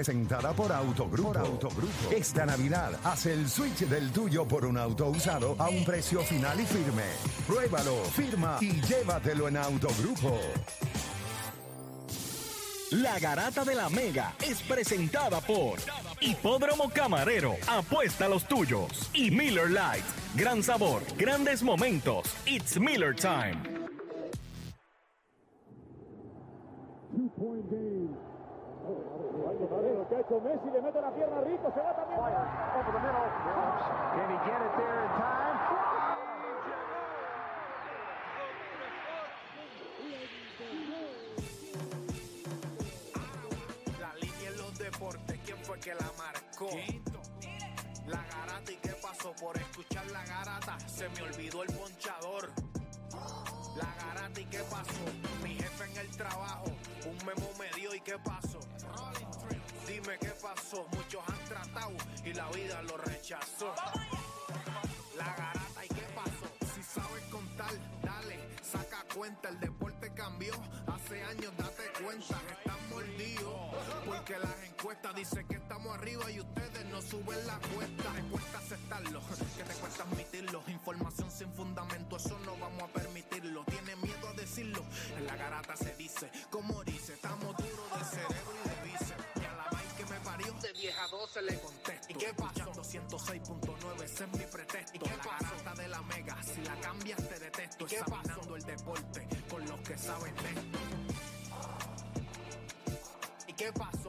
presentada por Autogrupo. Por Autogrupo. Esta Navidad, haz el switch del tuyo por un auto usado a un precio final y firme. Pruébalo, firma y llévatelo en Autogrupo. La Garata de la Mega es presentada por Hipódromo Camarero, apuesta a los tuyos. Y Miller Lite, gran sabor, grandes momentos. It's Miller Time. Muchacho Messi le mete la pierna rico, se va también. Over the middle. Can he get it there in time? La línea en los deportes, ¿quién fue que la marcó? La garata y qué pasó por escuchar la garata, se me olvidó el ponchador. La garata y qué pasó, mi jefe en el trabajo, un memo me dio y qué pasó. Dime qué pasó, muchos han tratado y la vida lo rechazó. La garata y qué pasó, si sabes contar, dale, saca cuenta, el deporte cambió, hace años date cuenta, están mordidos, porque las encuestas dicen que estamos arriba y ustedes no suben la cuesta, te cuesta aceptarlo, 106.9, ese es mi pretexto, ¿y qué la garata de la mega, si la cambias te detesto, examinando el deporte con los que saben de esto. ¿Y qué pasó?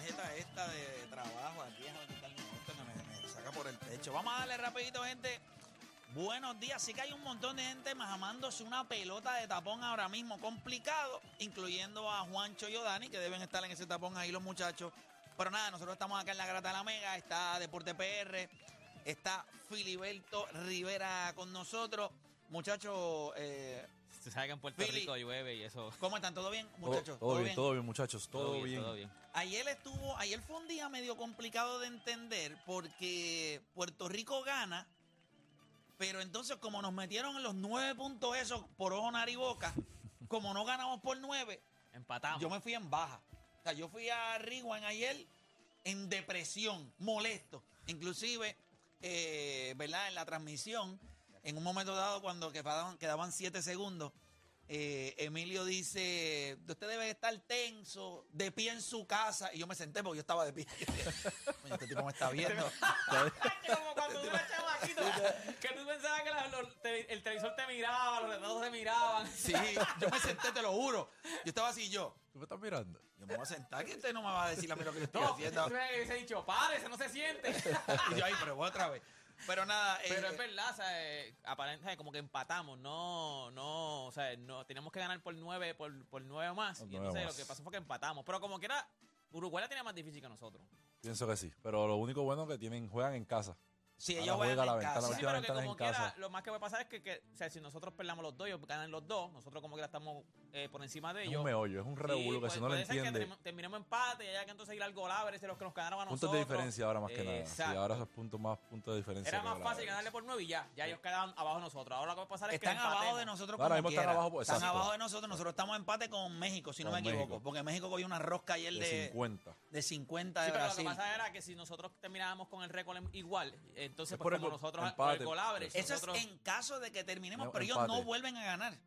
Tarjeta esta de trabajo aquí, esto que me, me saca por el techo. Vamos a darle rapidito, gente. Buenos días, sí que hay un montón de gente majamándose una pelota de tapón ahora mismo complicado, incluyendo a Juancho y Odani, que deben estar en ese tapón ahí los muchachos. Pero nada, nosotros estamos acá en la Grata de la Mega, está Deporte PR, está Filiberto Rivera con nosotros. Muchachos, eh, Se sabe que en Puerto Philly. Rico llueve y eso. ¿cómo están? ¿Todo bien, Todo, muchachos? todo bien, todo bien, muchachos, todo, bien. Todo bien. Ayer estuvo, ayer fue un día medio complicado de entender porque Puerto Rico gana, pero entonces como nos metieron en los nueve puntos esos por ojo, nariz y boca, como no ganamos por nueve, Empatamos. yo me fui en baja. O sea, yo fui a Rewind ayer en depresión, molesto. Inclusive, eh, ¿verdad? En la transmisión, en un momento dado cuando quedaban, quedaban siete segundos, eh, Emilio dice, usted debe estar tenso, de pie en su casa. Y yo me senté porque yo estaba de pie. Coño, este tipo me está viendo. Como cuando tú eras chamaquito, que tú pensabas que la- los te- el televisor te miraba, los retratos te miraban. Sí, yo me senté, te lo juro. Yo estaba así, yo. ¿Tú me estás mirando? Yo me voy a sentar, que usted no me va a decir a mí lo que yo estoy No, haciendo. me hubiese dicho, párese, no se siente. Y yo ahí, pero voy otra vez. Pero nada, Pero eh, es verdad, o sea, eh, aparente- o sea, como que empatamos, no, no, o sea, no, teníamos que ganar por nueve, por, por nueve más. Por y nueve entonces más. lo que pasó fue que empatamos. Pero como que era, Uruguay la tenía más difícil que nosotros. Pienso que sí. Pero lo único bueno es que tienen, juegan en casa. Si ellos juega juegan la en casa. la Sí, última pero que ventana es como en quiera, casa. lo más que va a pasar es que, que, o sea, si nosotros perdamos los dos, ellos ganan los dos, nosotros como que estamos eh, por encima de Es ellos. un meollo, es un Sí, revuelo que puede- si no lo que entiende. termi- terminemos empate y haya que entonces ir al golabre, los que nos ganaron a Puntos nosotros. de diferencia ahora más que nada. Sí, ahora esos puntos más puntos de diferencia. Era que más fácil ganarle por nueve y ya. Ya ellos quedaban abajo de nosotros. Ahora lo que va a pasar es Están que abajo de nosotros Ahora mismo están quiera. abajo, pues, están abajo de nosotros. Nosotros estamos en empate con México, si no me equivoco. Porque México cogió una rosca ayer de de, 50. de 50 de Sí, pero lo que Brasil. pasa era que si nosotros terminábamos con el récord igual, entonces Es pues por como nosotros por el golabre. Eso nosotros- es en caso de que terminemos, No, pero ellos no vuelven a ganar.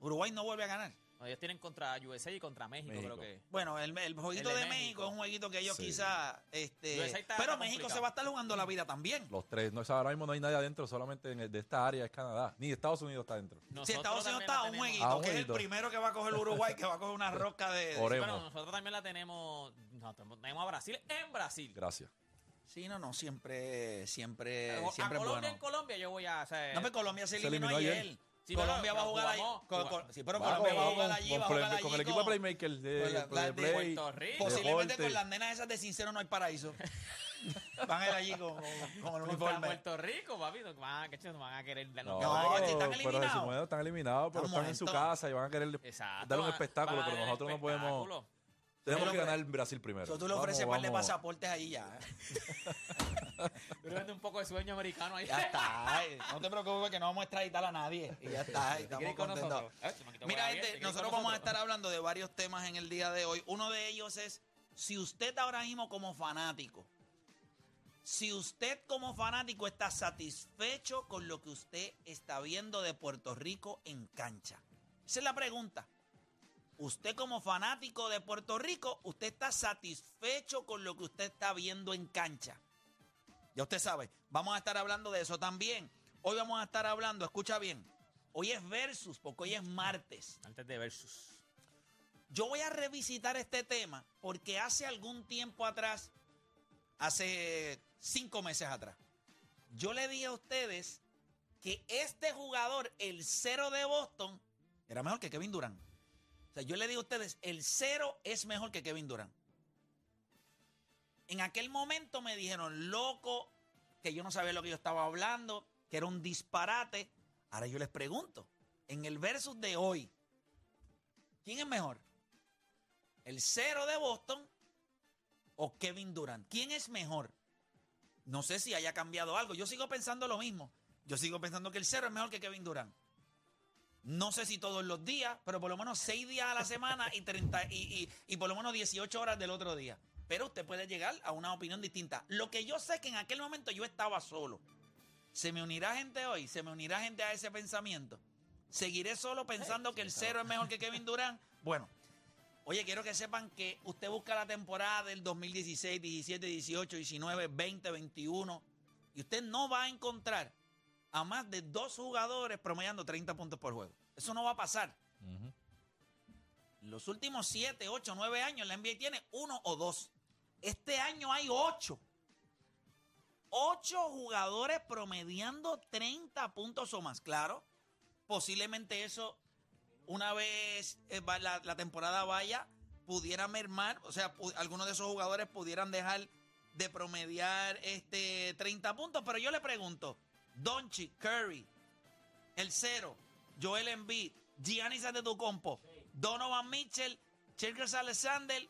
Uruguay no vuelve a ganar. No, ellos tienen contra USA y contra México, México. creo que. Bueno, el, el jueguito El de de México. México. es un jueguito que ellos Sí. quizás. Este, pero México complicado. se va a estar jugando la vida también. Los tres. No, ahora mismo no hay nadie adentro, solamente en el- de esta área es Canadá. Ni Estados Unidos está adentro. Si Estados Unidos está un jueguito, Ah, un que es el primero que va a coger Uruguay, que va a coger una roca de. de- Oremos. Bueno, nosotros también la tenemos. No, tenemos a Brasil en Brasil. Gracias. Sí, no, no, siempre, siempre, a siempre es Colombia bueno. en Colombia yo voy a. sea, No, pero Colombia se Se eliminó, ayer. ayer. Sí, Colombia va a jugar ahí. sí, pero Colombia va a jugar allí, con, va a jugar el, allí. con el equipo de playmaker de, con la- de la de play. Puerto Rico. Posiblemente deporte. con las nenas esas de sincero no hay paraíso. Van a ir allí con, con- con el uniforme. Puerto Rico, papi. No van, a- que chicos, no van a querer. No, No, pero, si están pero eliminados. supone, están eliminados, pero Están están en su muertos. casa y van a querer Exacto. dar un van- espectáculo, van a pero dar el nosotros no podemos. espectáculo. Tenemos que le- ganar Brasil primero. So, tú le Vamos, ofreces par de vamos. pasaportes ahí ya. ¿eh? Pero vende un poco de sueño americano ahí. Ya está. ay, No te preocupes que no vamos a extraditar a nadie. Y ya está. ay, ¿Te quieres Estamos ir con contentos. nosotros? Eh, Mira, juega bien, gente, ¿te quieres ir con nosotros vamos a estar hablando de varios temas en el día de hoy. Uno de ellos es si usted ahora mismo como fanático, si usted como fanático está satisfecho con lo que usted está viendo de Puerto Rico en cancha. Esa es la pregunta. Usted como fanático de Puerto Rico, ¿usted está satisfecho con lo que usted está viendo en cancha? Ya usted sabe, vamos a estar hablando de eso también. Hoy vamos a estar hablando, escucha bien, hoy es versus, porque hoy es martes. Antes de Versus. Yo voy a revisitar este tema porque hace algún tiempo atrás, hace cinco meses atrás, yo le dije a ustedes que este jugador, el cero de Boston, era mejor que Kevin Durant. O sea, yo le digo a ustedes, el cero es mejor que Kevin Durant. En aquel momento me dijeron, loco, que yo no sabía lo que yo estaba hablando, que era un disparate. Ahora yo les pregunto, en el versus de hoy, ¿quién es mejor? ¿El cero de Boston o Kevin Durant? ¿Quién es mejor? No sé si haya cambiado algo. Yo sigo pensando lo mismo. Yo sigo pensando que el cero es mejor que Kevin Durant. No sé si todos los días, pero por lo menos seis días a la semana y, 30, y, y- y por lo menos 18 horas del otro día. Pero usted puede llegar a una opinión distinta. Lo que yo sé es que en aquel momento yo estaba solo. ¿Se me unirá gente hoy? ¿Se me unirá gente a ese pensamiento? ¿Seguiré solo pensando que el cero es mejor que Kevin Durant? Bueno, oye, quiero que sepan que usted busca la temporada del 2016, 17, 18, 19, 20, 21 y usted no va a encontrar a más de dos jugadores promediando 30 puntos por juego. Eso no va a pasar. Los últimos 7, 8, 9 años la NBA tiene uno o dos. Este año hay 8. 8 jugadores promediando 30 puntos o más. Claro, posiblemente eso, una vez eh, la, la temporada vaya, pudiera mermar. O sea, algunos de esos jugadores pudieran dejar de promediar este 30 puntos. Pero yo le pregunto, Doncic, Curry, el cero, Joel Embiid, Giannis Antetokounmpo, Donovan Mitchell, Cherkers Alexander,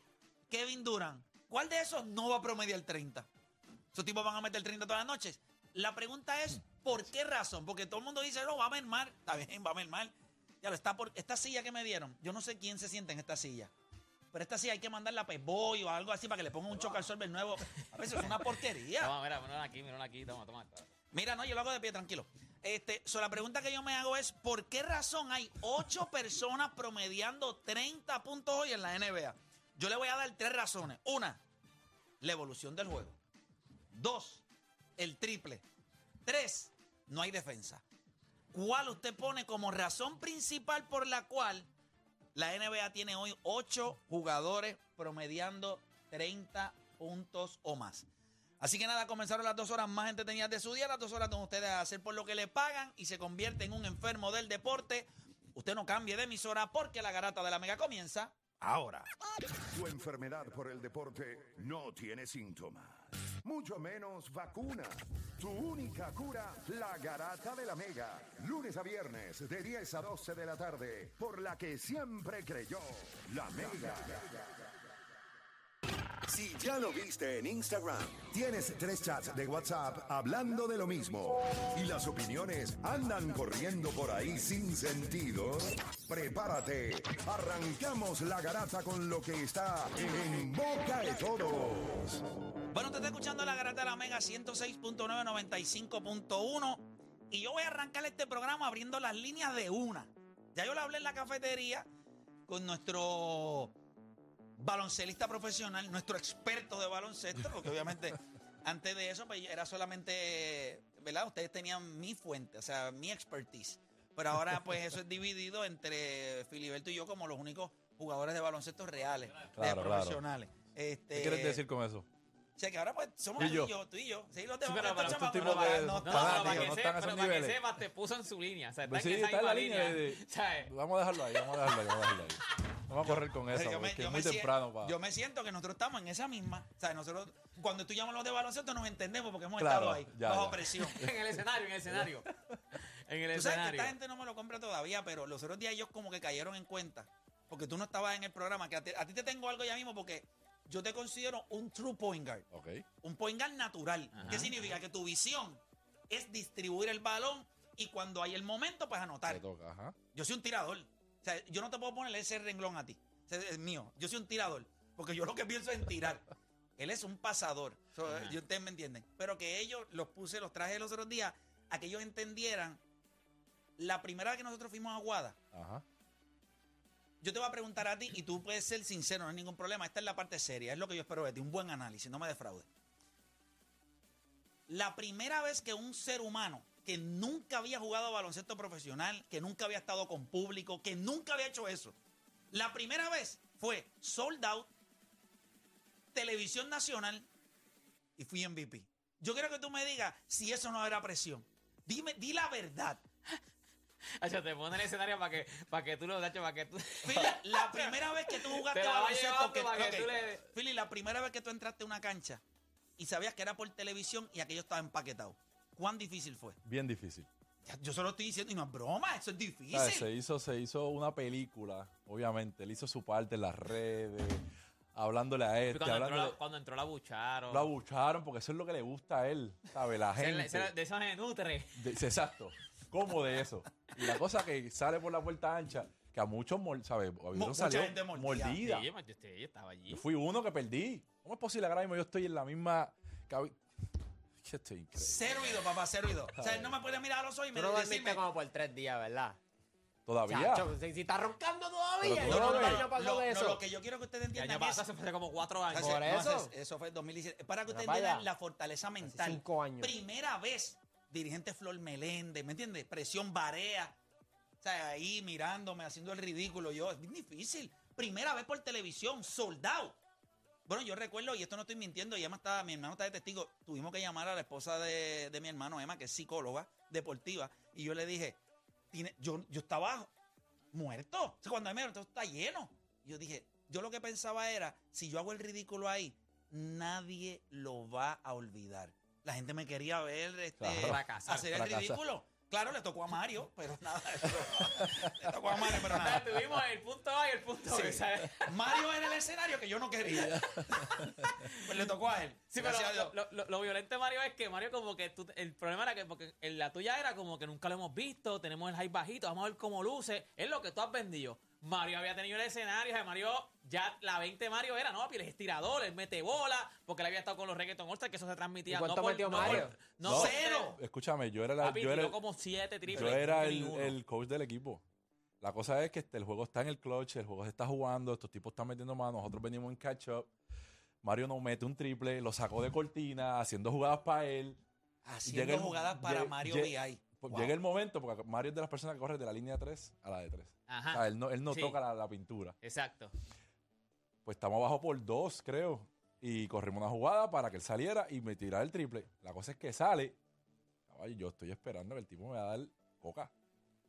Kevin Durant. ¿Cuál de esos no va a promediar 30? Esos tipos van a meter 30 todas las noches. La pregunta es, ¿por qué razón? Porque todo el mundo dice, no, va a mermar. Está bien, va a mermar. Ya lo está por esta silla que me dieron. Yo no sé quién se siente en esta silla. Pero esta silla hay que mandarla a Pezboy o algo así para que le pongan un choque al solver nuevo. A veces es una porquería. Toma, mira, mira aquí, mira aquí, toma, toma. Mira, no, yo lo hago de pie, tranquilo. Este, so, la pregunta que yo me hago es, ¿por qué razón hay ocho personas promediando 30 puntos hoy en la NBA? Yo le voy a dar tres razones. Una, la evolución del juego. Dos, el triple. Tres, no hay defensa. ¿Cuál usted pone como razón principal por la cual la NBA tiene hoy ocho jugadores promediando 30 puntos o más? Así que nada, comenzaron las dos horas más entretenidas de su día, las dos horas donde ustedes hacer por lo que le pagan y se convierte en un enfermo del deporte. Usted no cambie de emisora porque la garata de la mega comienza ahora. Tu enfermedad por el deporte no tiene síntomas, mucho menos vacuna. Tu única cura, la garata de la mega. Lunes a viernes de 10 a 12 de la tarde, por la que siempre creyó, la mega. Si ya lo viste en Instagram, tienes tres chats de WhatsApp hablando de lo mismo y las opiniones andan corriendo por ahí sin sentido, prepárate. Arrancamos la garata con lo que está en boca de todos. Bueno, usted está escuchando la garata de la Mega 106.9, 95.1. Y yo voy a arrancar este programa abriendo las líneas de una. Ya yo lo hablé en la cafetería con nuestro baloncelista profesional, nuestro experto de baloncesto, porque obviamente antes de eso pues, era solamente, ¿verdad? Ustedes tenían mi fuente, o sea, mi expertise. Pero ahora pues eso es dividido entre Filiberto y yo como los únicos jugadores de baloncesto reales, Claro, de claro. profesionales. Este, ¿Qué quieres decir con eso? O sea, que ahora pues somos Tú y yo. yo, tú y yo. Sí, los Sí, demás, pero- estos pero chamacos no de- no no para que, no se- están a esos pero para que sepas, te puso en su línea. O sea, está Pues en sí, esa está en misma la línea de- ¿Sabes? Vamos a dejarlo ahí, vamos a dejarlo ahí, vamos a dejarlo ahí. Vamos a correr con eso, Yo me- yo es muy sien- temprano para... Yo me siento que nosotros estamos en esa misma. O sea, nosotros, cuando tú llamas los de baloncesto, nos entendemos porque hemos Claro, estado ahí, ya, bajo ya. presión. En el escenario, en el escenario. En el Tú sabes que escenario. esta gente no me lo compra todavía, pero los otros días ellos como que cayeron en cuenta. Porque tú no estabas en el programa, que a ti, a ti te tengo algo ya mismo porque yo te considero un true point guard. Ok. Un point guard natural. Ajá. ¿Qué significa? Que tu visión es distribuir el balón y cuando hay el momento, pues anotar. Te toca, ajá. Yo soy un tirador. O sea, yo no te puedo poner ese renglón a ti. Es mío. Yo soy un tirador. Porque yo lo que pienso es en tirar. Él es un pasador. So, yo- ustedes me entienden. Pero que ellos los puse, los traje los otros días a que ellos entendieran. La primera vez que nosotros fuimos a Aguada, Ajá. Yo te voy a preguntar a ti y tú puedes ser sincero, no hay ningún problema. Esta es la parte seria, es lo que yo espero de ti, un buen análisis, no me defraude. La primera vez que un ser humano que nunca había jugado baloncesto profesional, que nunca había estado con público, que nunca había hecho eso, la primera vez fue sold out, televisión nacional y fui MVP. Yo quiero que tú me digas si eso no era presión. Dime, di la verdad. Hacho, te pone en el escenario para que, para que tú lo Hacho, para que tú. Philly, la primera vez que tú jugaste baloncesto, que, para que tú le- Philly, la primera vez que tú entraste a una cancha y sabías que era por televisión y aquello estaba empaquetado. ¿Cuán difícil fue? Bien difícil. Ya, Yo solo estoy diciendo, y no es broma, eso es difícil. ¿Sabes? Se hizo, se hizo una película, obviamente. Él hizo su parte en las redes, hablándole a este, Cuando entró, la, cuando entró la bucharon. Lo abucharon porque eso es lo que le gusta a él, ¿sabes? La gente. se de eso se nutre. De- exacto. ¿Cómo de eso? Y la cosa que sale por la puerta ancha, que a muchos, mol- ¿sabes? Hubieron mucha salido gente mordida. mordida. Sí, yo, yo, yo estaba allí. Yo fui uno que perdí. ¿Cómo es posible ahora mismo yo estoy en la misma... estoy increíble. Cero oído, papá, cero oído. O sea, él no me puede mirar a los ojos y me Tú no dormiste como por tres días, ¿verdad? Todavía. Chacho, si, si está roncando todavía. Yo no, no no, no pasó lo, de no, eso. lo que yo quiero que ustedes El año entiendan es... fue como cuatro años. Hace- Por no, eso. hace- eso fue en 2017. Para que ustedes entiendan la fortaleza mental. cinco años. Primera vez, dirigente Flor Meléndez, ¿me entiendes? Presión Barea. O sea, ahí mirándome, haciendo el ridículo. Yo, es difícil. Primera vez por televisión, soldado. Bueno, yo recuerdo, y esto no estoy mintiendo, y Emma está, mi hermano está de testigo. Tuvimos que llamar a la esposa de, de mi hermano, Emma, que es psicóloga deportiva, y yo le dije, yo, yo estaba muerto. O sea, cuando me dijeron, está lleno. Yo dije, yo lo que pensaba era, si yo hago el ridículo ahí, nadie lo va a olvidar. La gente me quería ver este, Claro. Fracasar, hacer el fracasar. ridículo. Claro, le tocó a Mario, pero nada. le tocó a Mario, pero nada. Tuvimos el punto A y el punto Sí. B. ¿sabes? Mario era el escenario que yo no quería. pues le tocó a él. Sí, pero lo, lo- lo violento de Mario es que Mario como que tú- el problema era que porque en la tuya era como que nunca lo hemos visto, tenemos el hype bajito, vamos a ver cómo luce, es lo que tú has vendido. Mario había tenido el escenario, o sea, Mario, ya la 20 de Mario era, no, papi, es estirador, él mete bola, porque él había estado con los reggaeton all que eso se transmitía. ¿Y cuánto no por- metió no por- Mario? no, No. Cero. Escúchame, yo era, la- Papi, yo era, como 7 triples. yo era el, el coach del equipo. La cosa es que este, el juego está en el clutch, el juego se está jugando, estos tipos están metiendo manos, nosotros venimos en catch up. Mario nos mete un triple, lo sacó de cortina, haciendo jugadas para él. Haciendo Llega el- jugadas para Mario VI. Pues Wow. Llega el momento, porque Mario es de las personas que corre de la línea 3 a la de 3. Ajá. O sea, él no, él no Sí. toca la, la pintura. Exacto. Pues estamos abajo por dos, creo. Y corrimos una jugada para que él saliera y me tirara el triple. La cosa es que sale. Caballo, yo estoy esperando que el tipo me va a dar coca.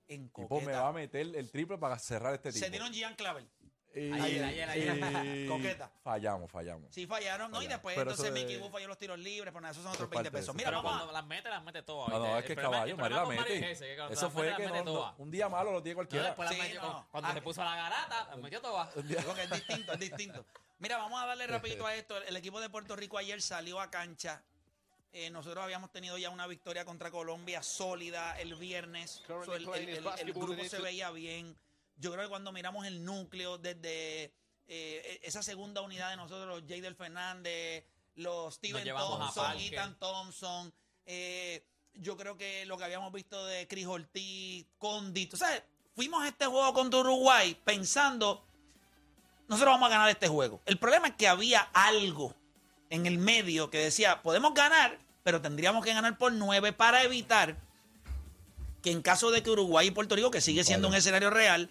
En El tipo coqueta. me va a meter el triple para cerrar este tipo. Se dieron Gian Clavel. Y- Ayer, ayer, ayer. y Coqueta. Fallamos, fallamos. Sí, fallaron, ¿no? Y después Pero entonces Mickey Wu falló los tiros libres, pero nada, esos son otros Eso es 20 parte de pesos. eso. Mira, Pero cuando las mete, las mete todas. No, no, ¿oíste? es que El caballo, Mario la mete. ese, que Eso fue mete, que no, no- un día malo lo tiene No, cualquiera. después las Sí, metió- no. Cuando Ah. se puso la garata, las metió todas. Es distinto, es distinto. Mira, vamos a darle rapidito a esto. El equipo de Puerto Rico ayer salió a cancha. Eh, nosotros habíamos tenido ya una victoria contra Colombia sólida el viernes. So, el, el- el- el grupo se veía bien. Yo creo que cuando miramos el núcleo desde eh, esa segunda unidad de nosotros, los Jadel Fernández, los Steven Thompson. Ethan Thompson, eh, yo creo que lo que habíamos visto de Chris Ortiz, Condit, o sea, fuimos a este juego contra Uruguay pensando nosotros vamos a ganar este juego. El problema es que había algo en el medio que decía, podemos ganar, pero tendríamos que ganar por nueve para evitar que en caso de que Uruguay y Puerto Rico, que sigue siendo un escenario real,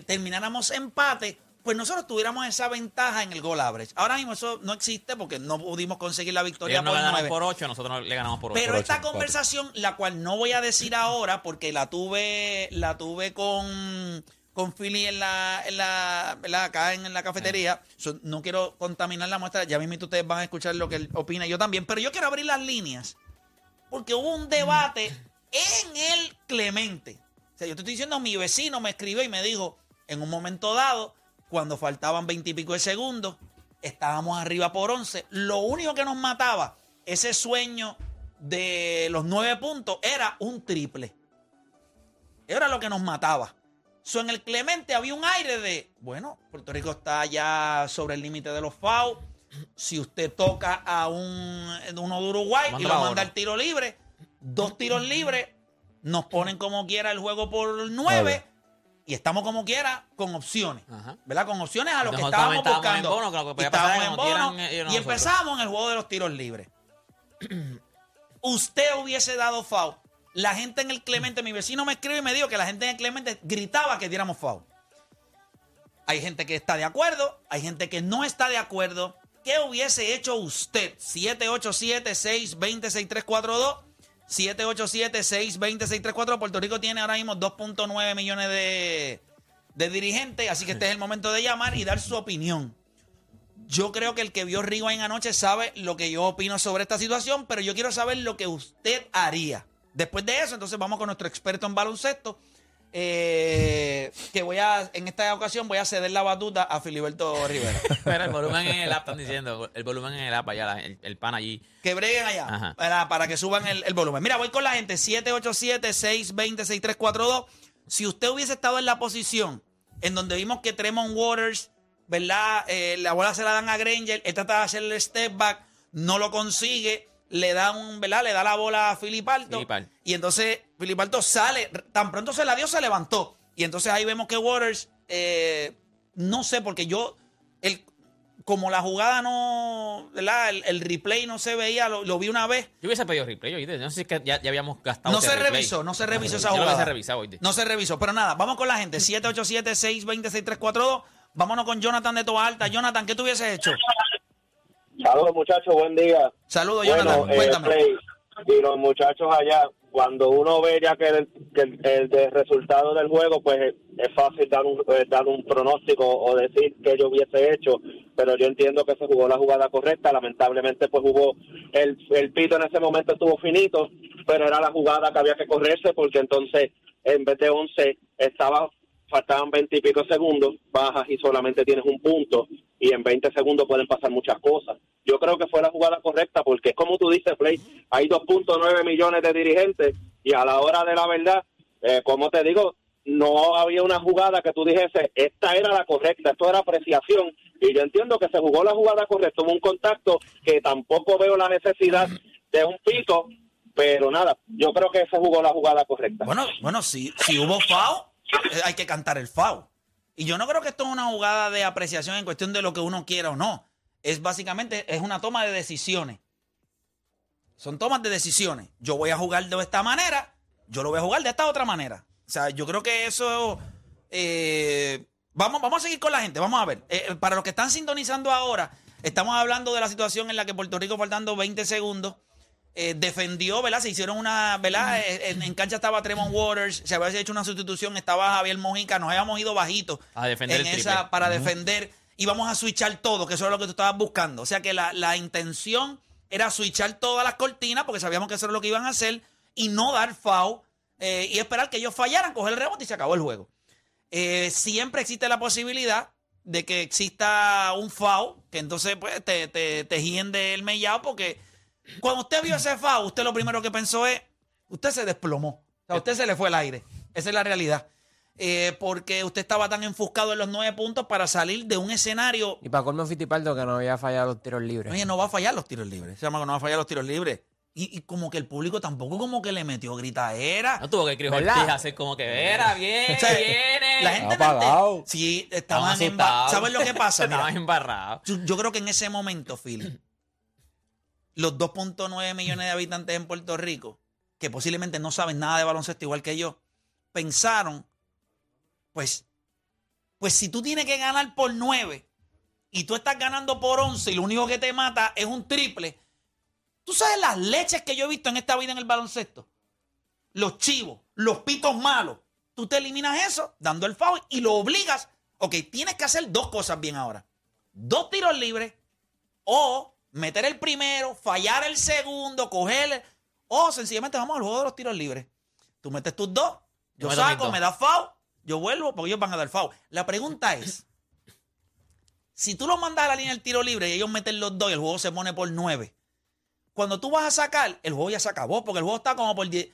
termináramos empate, pues nosotros tuviéramos esa ventaja en el gol average. Ahora mismo eso no existe porque no pudimos conseguir la victoria Ellos no por ganaron nueve. por 8, nosotros no le ganamos por 8. Pero Por esta conversación, la cual no voy a decir ahora porque la tuve, la tuve con, con Philly en la, en la, ¿verdad? acá en, la cafetería. So, no quiero contaminar la muestra. Ya mismo ustedes van a escuchar lo que él opina yo también. Pero yo quiero abrir las líneas. Porque hubo un debate en el Clemente. O sea, yo te estoy diciendo, mi vecino me escribió y me dijo, en un momento dado, cuando faltaban veintipico de segundos, estábamos arriba por 11. Lo único que nos mataba, ese sueño de los nueve puntos, era un triple. Era lo que nos mataba. So, en el Clemente había un aire de, bueno, Puerto Rico está ya sobre el límite de los FAO. Si usted toca a un, uno de Uruguay y lo manda al tiro libre, dos tiros libres, nos ponen como quiera el juego por nueve y estamos como quiera con opciones. Ajá. ¿Verdad? Con opciones a lo que estábamos estábamos en buscando. bono, que lo que estábamos es en bono tiran ellos y nosotros. empezamos en el juego de los tiros libres. Usted hubiese dado foul. La gente en el Clemente, mi vecino me escribe y me dijo que la gente en el Clemente gritaba que diéramos foul. Hay gente que está de acuerdo, hay gente que no está de acuerdo. ¿Qué hubiese hecho usted? 787-620-6342. 787-620-6342. Puerto Rico tiene ahora mismo 2.9 millones de, de dirigentes, así que este es el momento de llamar y dar su opinión. Yo creo que el que vio Rewind anoche sabe lo que yo opino sobre esta situación, pero yo quiero saber lo que usted haría. Después de eso, entonces vamos con nuestro experto en baloncesto, eh, que voy a, en esta ocasión voy a ceder la batuta a Filiberto Rivera. Pero el volumen en el app, están diciendo. El volumen en el app, allá, la- el, el pan allí. Que breguen allá Ajá. para, para que suban el, el volumen. Mira, voy con la gente, 787-620-6342. Si usted hubiese estado en la posición en donde vimos que Tremont Waters, ¿verdad? Eh, la bola se la dan a Granger, él trata de hacerle el step back, no lo consigue, le da un, ¿verdad? Le da la bola a Filipalto. Filipal. Y entonces Filipalto sale, tan pronto se la dio, se levantó. Y entonces ahí vemos que Waters, eh, no sé, porque yo, el, como la jugada no, ¿verdad? El, el replay no se veía, lo, lo vi una vez. Yo hubiese pedido replay, oíste. No sé si es que ya, ya habíamos gastado. No se replay. revisó, no se revisó esa jugada. hubiese revisado, oíste. No se revisó. Pero nada, vamos con la gente. 787-620-6342. Vámonos con Jonathan de Toa Alta. Jonathan, ¿qué tú hubieses hecho? Saludos muchachos, buen día. Saludos, Jonathan. eh, Cuéntame. Play, y los muchachos allá, cuando uno ve ya que el, que el, resultado del juego, pues es, es fácil dar un, eh, dar un pronóstico o decir que yo hubiese hecho, pero yo entiendo que se jugó la jugada correcta, lamentablemente pues jugó, el, el pito en ese momento estuvo finito, pero era la jugada que había que correrse porque entonces en vez de 11 estaba faltaban 20 y pico segundos, bajas y solamente tienes un punto y en 20 segundos pueden pasar muchas cosas. Yo creo que fue la jugada correcta porque es como tú dices, Play, hay 2.9 millones de dirigentes y a la hora de la verdad, eh, como te digo, no había una jugada que tú dijese, esta era la correcta, esto era apreciación y yo entiendo que se jugó la jugada correcta, hubo un contacto que tampoco veo la necesidad de un pico, pero nada, yo creo que se jugó la jugada correcta. Bueno, bueno, si, si hubo eh, hay que cantar el foul. Y yo no creo que esto es una jugada de apreciación en cuestión de lo que uno quiera o no. Es básicamente, es una toma de decisiones. Son tomas de decisiones. Yo voy a jugar de esta manera, yo lo voy a jugar de esta otra manera. O sea, yo creo que eso... eh, vamos, vamos a seguir con la gente, vamos a ver. Eh, para los que están sintonizando ahora, estamos hablando de la situación en la que Puerto Rico, faltando 20 segundos, eh, defendió, ¿verdad? Se hicieron una, ¿verdad? Eh, En, en cancha estaba Tremont Waters, se había hecho una sustitución, estaba Javier Mojica, nos habíamos ido bajito A defender en el esa, para defender y vamos a switchar todo, que eso es lo que tú estabas buscando. O sea que la, la intención era switchar todas las cortinas, porque sabíamos que eso era lo que iban a hacer, y no dar foul eh, y esperar que ellos fallaran, coger el rebote y se acabó el juego. Eh, siempre existe la posibilidad de que exista un foul, que entonces pues, te, te, te hiende el mellado, porque cuando usted vio ese foul, usted lo primero que pensó es, usted se desplomó. O sea, a usted se le fue el aire. Esa es la realidad. Eh, porque usted estaba tan enfuscado en los nueve puntos para salir de un escenario. Y para colmo Fittipaldo que no había fallado los tiros libres. Oye, no va a fallar los tiros libres. Se llama que no va a fallar los tiros libres. Y, y como que el público tampoco como que le metió gritaera. No tuvo que. Ortiz hacer como que, era bien, O sea, viene. La gente apagado. sí, estaban Estaban emba- asustados. ¿Sabes lo que pasa? Mira, Estaban embarrados. yo, yo creo que en ese momento, Phil, los 2.9 millones de habitantes en Puerto Rico, que posiblemente no saben nada de baloncesto igual que yo, pensaron, pues, pues si tú tienes que ganar por 9 y tú estás ganando por 11 y lo único que te mata es un triple, ¿tú sabes las leches que yo he visto en esta vida en el baloncesto? Los chivos, los pitos malos. Tú te eliminas eso dando el foul y lo obligas. Ok, tienes que hacer dos cosas bien ahora. Dos tiros libres o meter el primero, fallar el segundo, coger o sencillamente vamos al juego de los tiros libres. Tú metes tus dos, yo saco, me das foul, yo vuelvo porque ellos van a dar foul. La pregunta es, si tú los mandas a la línea del tiro libre y ellos meten los dos y el juego se pone por nueve, cuando tú vas a sacar, el juego ya se acabó porque el juego está como por 10.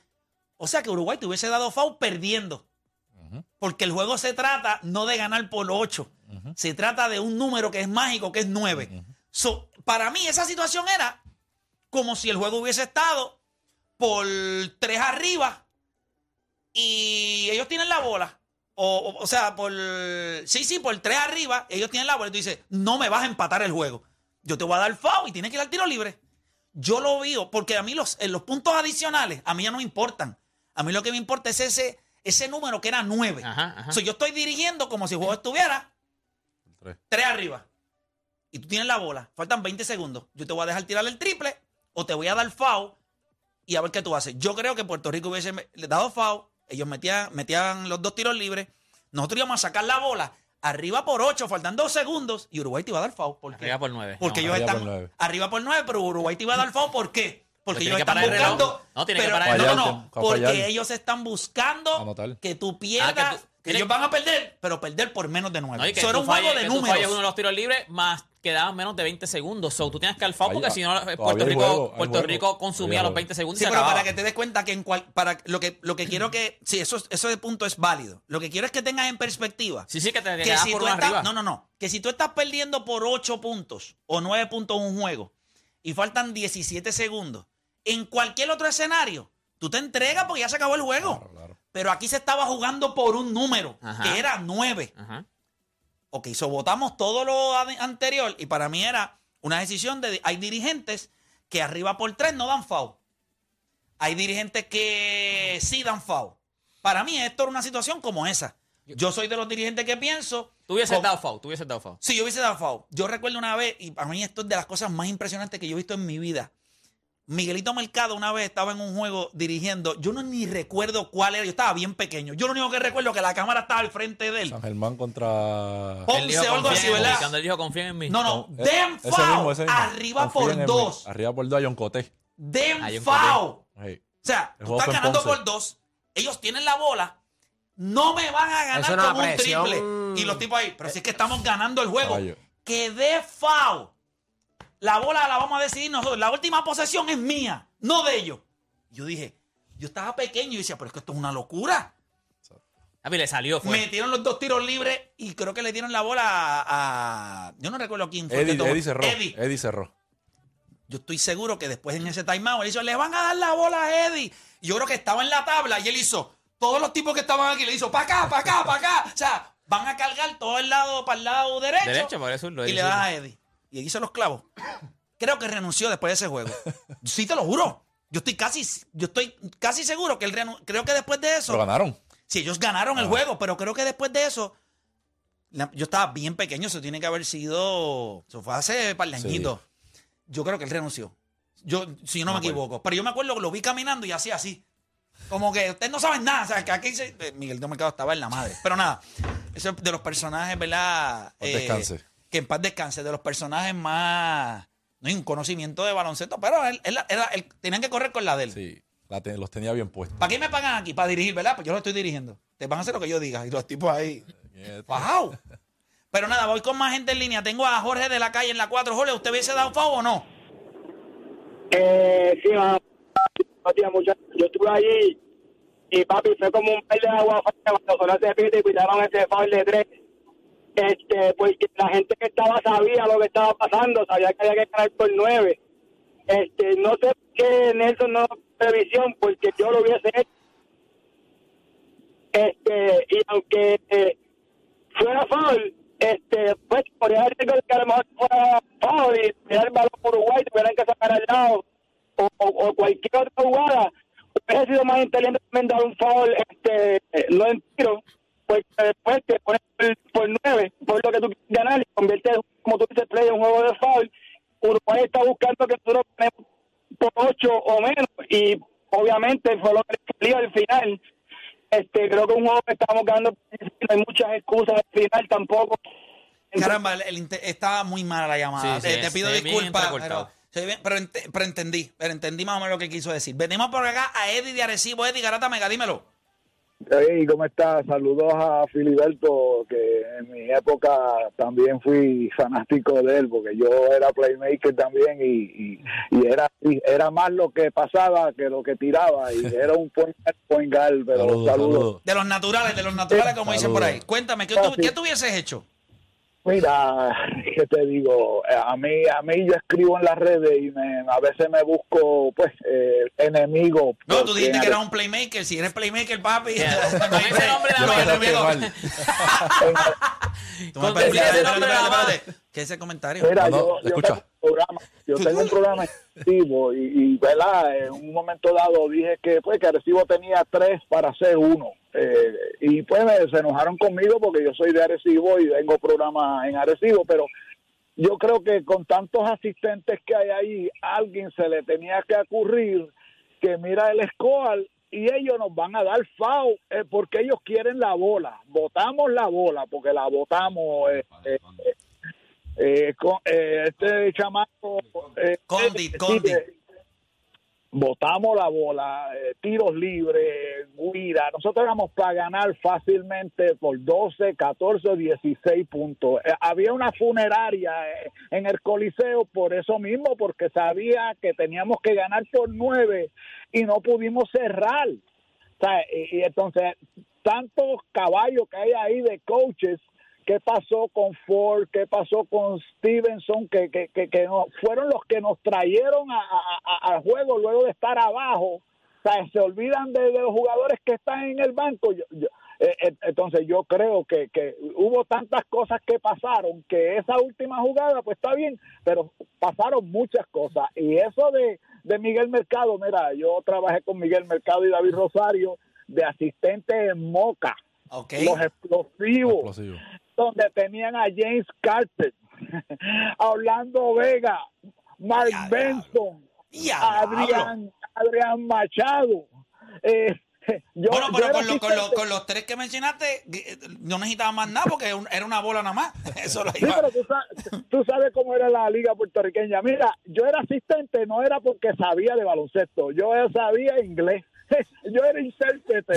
O sea que Uruguay te hubiese dado foul perdiendo. Porque el juego se trata no de ganar por 8. Se trata de un número que es mágico, que es 9. So, para mí esa situación era como si el juego hubiese estado por 3 arriba y ellos tienen la bola. O, o, o sea, por... Sí, sí, por 3 arriba, ellos tienen la bola. Y tú dices, no me vas a empatar el juego. Yo te voy a dar foul y tienes que ir al tiro libre. Yo lo veo porque a mí los, en los puntos adicionales, a mí ya no me importan. A mí lo que me importa es ese, ese número que era 9. Ajá, ajá. So, yo estoy dirigiendo como si el juego estuviera Tres. 3 arriba. Y tú tienes la bola. Faltan 20 segundos. Yo te voy a dejar tirar el triple o te voy a dar foul y a ver qué tú haces. Yo creo que Puerto Rico hubiese dado foul. Ellos metían, metían los dos tiros libres. Nosotros íbamos a sacar la bola arriba por 8, faltan 2 segundos y Uruguay te iba a dar foul. ¿Por qué? Arriba por nueve. Porque No, ellos arriba están por nueve. arriba por 9, pero Uruguay te iba a dar foul. ¿Por qué? Porque Porque ellos están buscando. No, tiene que parar el no, no, porque ellos están buscando que tú pierdas. Ah, que tú- que ellos van a perder, pero perder por menos de 9. No, Eso era un juego de números. uno de los tiros libres, más quedaban menos de 20 segundos. So, tú tienes que al foul Ahí porque si no, eh, Puerto Rico, juego, hay Puerto juego. Rico consumía los juego. 20 segundos Sí, y se pero acababa. para que te des cuenta que en cual, para lo que lo que quiero que sí, eso eso de punto es válido. Lo que quiero es que tengas en perspectiva Sí, sí, que te que si por tú uno estás, arriba. no, no, no, que si tú estás perdiendo por 8 puntos o 9 puntos un juego y faltan 17 segundos, en cualquier otro escenario, tú te entregas porque ya se acabó el juego. Claro, claro. Pero aquí se estaba jugando por un número, Ajá. que era 9. Ajá. Ok, so votamos todo lo anterior y para mí era una decisión de... Hay dirigentes que arriba por 3 no dan foul. Hay dirigentes que sí dan foul. Para mí esto era una situación como esa. Yo soy de los dirigentes que pienso... Tú hubieses dado foul, tú hubieses dado si yo hubiese dado foul. Yo recuerdo una vez, y para mí esto es de las cosas más impresionantes que yo he visto en mi vida. Miguelito Mercado una vez estaba en un juego dirigiendo. Yo no ni recuerdo cuál era. Yo estaba bien pequeño. Yo lo único que recuerdo es que la cámara estaba al frente de él. San Germán contra. Oh, Él dijo, Once o algo así, ¿verdad? Cuando él dijo, confíen en mí. No, no. Eh, Dem ese foul. mismo, ese mismo. Arriba Confíen por mí. dos. Arriba por dos a John Coté. Un foul. Hey. O sea, tú estás ganando Ponce. por dos. Ellos tienen la bola. No me van a ganar con un presión. triple. Y los tipos ahí. Pero si es que estamos ganando el juego. Caballo. Que dé foul. La bola la vamos a decidir nosotros. La última posesión es mía, no de ellos. Yo dije, yo estaba pequeño y decía, pero es que esto es una locura. Papi, le salió, fue. Metieron los dos tiros libres y creo que le dieron la bola a. a- yo no recuerdo quién fue. Eddie, cerró. Eddie. Eddie cerró. Yo estoy seguro que después en ese timeout él hizo, le van a dar la bola a Eddie. Y yo creo que estaba en la tabla y él hizo, todos los tipos que estaban aquí le hizo, para acá, para acá, para acá. O sea, van a cargar todo el lado para el lado derecho. Derecho, por eso lo y le das a Eddie. Y hizo los clavos. Creo que renunció después de ese juego. Sí, te lo juro. Yo estoy casi, yo estoy casi seguro que él renunció. Creo que después de eso. Pero ganaron. Sí, ellos ganaron el juego, pero creo que después de eso. la- yo estaba bien pequeño, eso tiene que haber sido. Eso fue hace par de Sí. añitos. Yo creo que él renunció. Yo, si yo no, No me equivoco. Pero yo me acuerdo que lo vi caminando y hacía así. Como que ustedes no saben nada. O sea, que aquí se, eh, Miguel de Mercado estaba en la madre. Pero nada, eso es de los personajes, ¿verdad? Descanse. Que en paz descanse, de los personajes más. No hay un conocimiento de baloncesto, pero él, él- él- él- tenían que correr con la de él. Sí. la te- los tenía bien puestos. ¿Para qué me pagan aquí? Para dirigir, ¿verdad? Pues yo lo estoy dirigiendo. Te van a hacer lo que yo diga. Y los tipos ahí. ¡Wow! Pero nada, voy con más gente en línea. Tengo a Jorge de la calle en la 4. Jorge, ¿usted hubiese dado FAO o no? Eh, sí, muchachos. Yo estuve allí y papi fue como un pez de agua cuando sonó ese pito y pitaron ese foul de tres. Este, pues la gente que estaba sabía lo que estaba pasando, sabía que había que ganar por nueve. Este, no sé qué Nelson no previsión, porque yo lo hubiese hecho. Este, y aunque eh, fuera foul, este, pues podría haber que a lo mejor fuera foul y tirar el balón por Uruguay, tuvieran que sacar al lado o, o, o cualquier otra jugada. Hubiese sido más inteligente también dar un foul, este, eh, no en tiro, pues después te pones por, nueve, por lo que tú quieres ganar y conviertes, como tú dices, play en un juego de foul. Uruguay está buscando que nosotros ponemos por ocho o menos y obviamente fue lo que le salió al final. Este, creo que un juego que estamos ganando, no hay muchas excusas al final tampoco. Caramba, el, el estaba muy mala la llamada. Sí, te, sí, te pido ve bien disculpas. Pero, pero, ente- pero entendí, pero entendí más o menos lo que quiso decir. Venimos por acá a Eddie de Arecibo. Eddie Garata Mega, dímelo. Hey, ¿cómo estás? Saludos a Filiberto, que en mi época también fui fanático de él, porque yo era playmaker también y, y, y era y era más lo que pasaba que lo que tiraba, y era un point, point guard, pero Saludos, saludos. saludos. De los naturales, de los naturales, como dicen por ahí. Cuéntame, ¿qué, tú, ¿qué tú hubieses hecho? Mira, ¿qué te digo? Eh, A mí, a mí yo escribo en las redes y me, a veces me busco, pues, eh, enemigos. No, tú dijiste que eras un playmaker. Si eres playmaker, papi. Con ese nombre la puedes explicar, ese espérate, nombre espérate, la espérate. ¿Qué es ese comentario? Mira, No, no, yo, yo escucha. Programa, yo tengo un programa exclusivo y, y, ¿verdad? En un momento dado dije que pues que Arecibo tenía tres para hacer uno. Eh, y pues se enojaron conmigo porque yo soy de Arecibo y tengo programa en Arecibo, pero yo creo que con tantos asistentes que hay ahí, alguien se le tenía que ocurrir que mira el score y ellos nos van a dar foul eh, porque ellos quieren la bola. Votamos la bola porque la votamos. eh, eh, eh, con, eh, este chamaco. eh, Condit, eh, Condit. eh, Votamos la bola, tiros libres, guira. Nosotros éramos para ganar fácilmente por 12, 14, 16 puntos. Había una funeraria en el Coliseo por eso mismo, porque sabía que teníamos que ganar por 9 y no pudimos cerrar. O sea, y, y entonces, tantos caballos que hay ahí de coaches, ¿qué pasó con Ford? ¿Qué pasó con Stevenson? Que, que, que, que no- fueron los que nos trajeron a- a- a- al juego luego de estar abajo. O sea, se olvidan de, de los jugadores que están en el banco. Yo- yo- eh, eh, entonces yo creo que, que hubo tantas cosas que pasaron que esa última jugada pues está bien, pero pasaron muchas cosas y eso de, de Miguel Mercado, mira, yo trabajé con Miguel Mercado y David Rosario de asistente en Moca, los explosivos, Explosivo. Donde tenían a James Carter, a Orlando Vega, Mark Ya, Benson, Ya, a diablo. Adrián, Adrián Machado. Eh, yo, Bueno, pero con, lo- con, lo- asistente. con los tres que mencionaste, eh, no necesitaba más nada porque era una bola nada más. Eso lo Sí, iba. pero tú sabes, tú sabes cómo era la liga puertorriqueña. Mira, yo era asistente, no era porque sabía de baloncesto, yo sabía inglés. Yo era intérprete.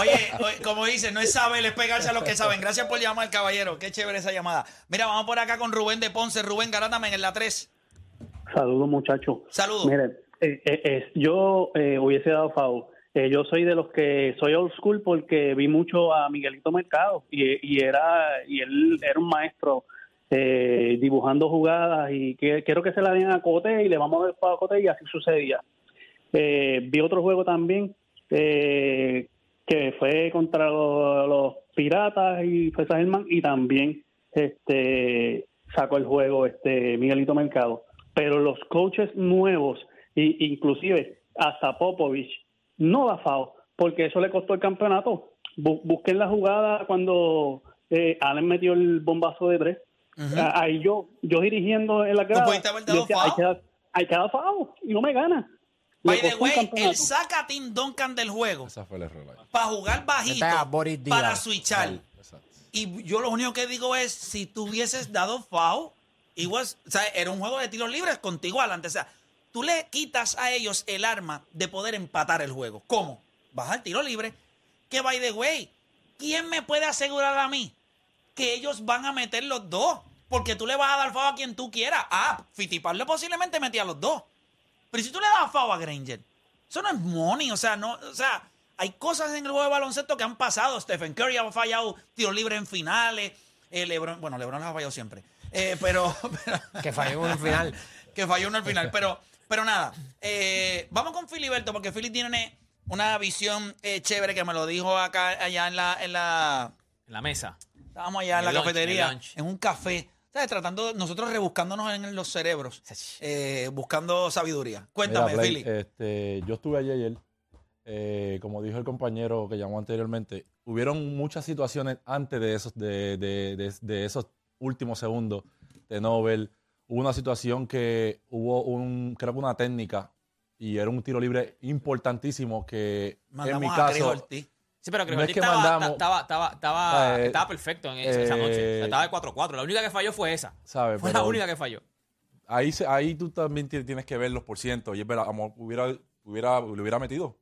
Oye, oye, como dice, no es saber, es pegarse a los que saben. Gracias por llamar, caballero. Qué chévere esa llamada. Mira, vamos por acá con Rubén de Ponce. Rubén Garátame en la 3. Saludos, muchachos. Saludos. Miren, eh, eh, eh, yo eh, hubiese dado FAO. Eh, yo soy de los que soy old school porque vi mucho a Miguelito Mercado y, y era y él era un maestro eh, dibujando jugadas y que, quiero que se la den a Cote y le vamos a dar a Cote y así sucedía. Eh, vi otro juego también eh, que fue contra los, los Piratas y fue San Germán y también este sacó el juego este Miguelito Mercado. Pero los coaches nuevos, y, inclusive hasta Popovich, no da FAO, porque eso le costó el campeonato. Bu- busquen la jugada cuando eh, Allen metió el bombazo de tres. Ah, Ahí yo, yo dirigiendo en la grada, decía, hay que dar, hay que dar FAO, y no me gana. Le By the way, él saca a Tim Duncan del juego Ese fue el error ahí. para jugar bajito, Está a Boris Díaz. para switchar. Exacto. Y yo lo único que digo es, si tú hubieses dado foul, igual, o sea, era un juego de tiros libres contigo adelante. O sea, tú le quitas a ellos el arma de poder empatar el juego. ¿Cómo? Vas al tiro libre. Que, by the way, ¿quién me puede asegurar a mí que ellos van a meter los dos? Porque tú le vas a dar foul a quien tú quieras. Ah, Fitipaldo posiblemente metía los dos. Pero si tú le das foul a Granger, eso no es money. O sea, no, o sea, hay cosas en el juego de baloncesto que han pasado. Stephen Curry ha fallado tiros libres en finales. Eh, LeBron, bueno, LeBron los ha fallado siempre. Eh, pero, pero- Que falló en un final. que falló uno al final. Pero, pero nada, eh, vamos con Filiberto, porque Fili tiene una visión eh, chévere que me lo dijo acá, allá en la, en la, En la mesa. estábamos allá en En la lunch, cafetería, en un café, ¿sabes? Tratando, nosotros rebuscándonos en los cerebros, eh, buscando sabiduría. Cuéntame, Mira, este, yo estuve allí ayer, eh, como dijo el compañero que llamó anteriormente, hubieron muchas situaciones antes de esos, de, de- de- de esos últimos segundos de Nobel. Hubo una situación que hubo un, creo que una técnica y era un tiro libre importantísimo que en mi a caso. Sí, pero Chris No es Ortiz que estaba, mandamos- estaba, estaba, estaba, Eh, estaba perfecto en esa, esa noche. O eh, sea, estaba de 4-4. La única que falló fue esa. ¿sabes? Fue la Pero- única que falló. ahí, ahí tú también ti- tienes que ver los por ciento. Y es verdad, amor, hubiera, hubiera, le hubiera metido.